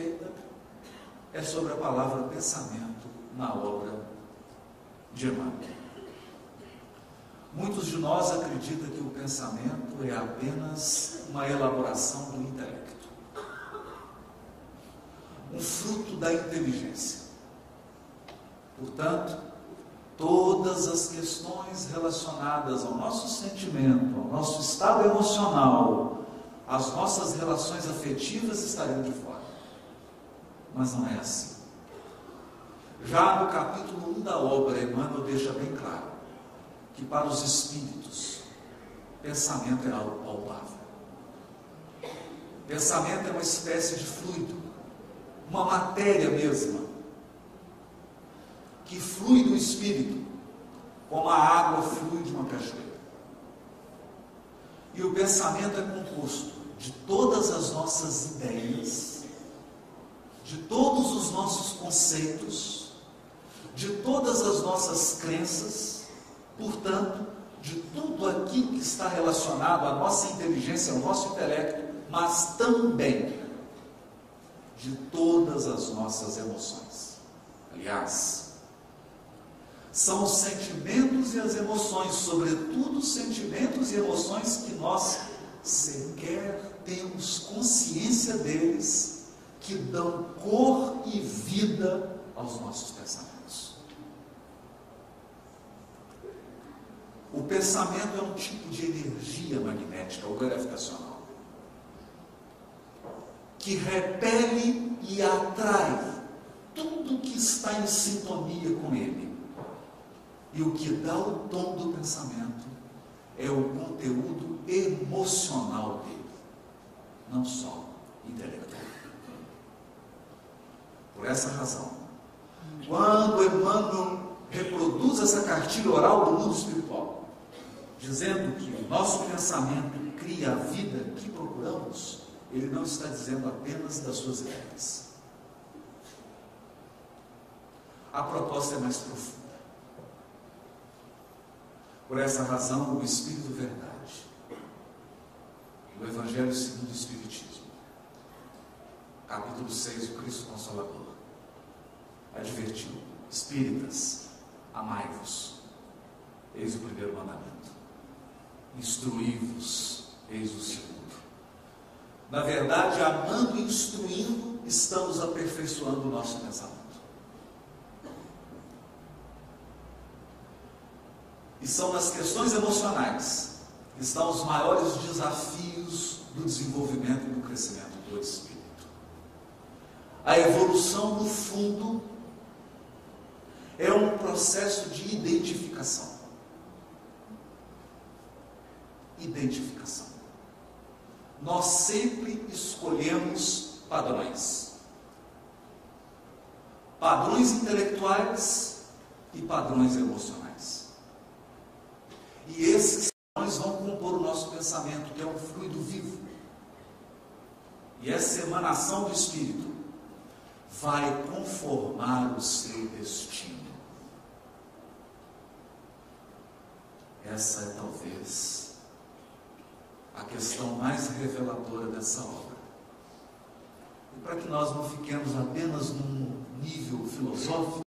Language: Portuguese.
feita é sobre a palavra pensamento na obra de Emmanuel. Muitos de nós acreditam que o pensamento é apenas uma elaboração do intelecto, um fruto da inteligência. Portanto, todas as questões relacionadas ao nosso sentimento, ao nosso estado emocional, às nossas relações afetivas estariam de fora. Mas não é assim. Já no capítulo 1 da obra, Emmanuel deixa bem claro que para os espíritos, pensamento é algo palpável. Pensamento é uma espécie de fluido, uma matéria mesma, que flui do espírito, como a água flui de uma cachoeira. E o pensamento é composto de todas as nossas ideias, de todos os nossos conceitos, de todas as nossas crenças, portanto, de tudo aquilo que está relacionado à nossa inteligência, ao nosso intelecto, mas também de todas as nossas emoções. Aliás, são os sentimentos e as emoções, sobretudo os sentimentos e emoções que nós que dão cor e vida aos nossos pensamentos. O pensamento é um tipo de energia magnética ou gravitacional que repele e atrai tudo que está em sintonia com ele. E o que dá o tom do pensamento é o conteúdo emocional dele, não só intelectual. Por essa razão, quando Emmanuel reproduz essa cartilha oral do mundo espiritual, dizendo que o nosso pensamento cria a vida que procuramos, ele não está dizendo apenas das suas ideias. A proposta é mais profunda. Por essa razão, o Espírito Verdade, o Evangelho segundo o Espiritismo, capítulo 6, o Cristo Consolador, advertiu: Espíritas, amai-vos, eis o primeiro mandamento, instruí-vos, eis o segundo. Na verdade, amando e instruindo, estamos aperfeiçoando o nosso pensamento. E são nas questões emocionais que estão os maiores desafios do desenvolvimento e do crescimento do espírito. A evolução, no fundo, é um processo de identificação. Identificação. Nós sempre escolhemos padrões. Padrões intelectuais e padrões emocionais. E esses padrões vão compor o nosso pensamento, que é um fluido vivo. E essa emanação do Espírito vai conformar o seu destino. Essa é talvez a questão mais reveladora dessa obra. E para que nós não fiquemos apenas num nível filosófico,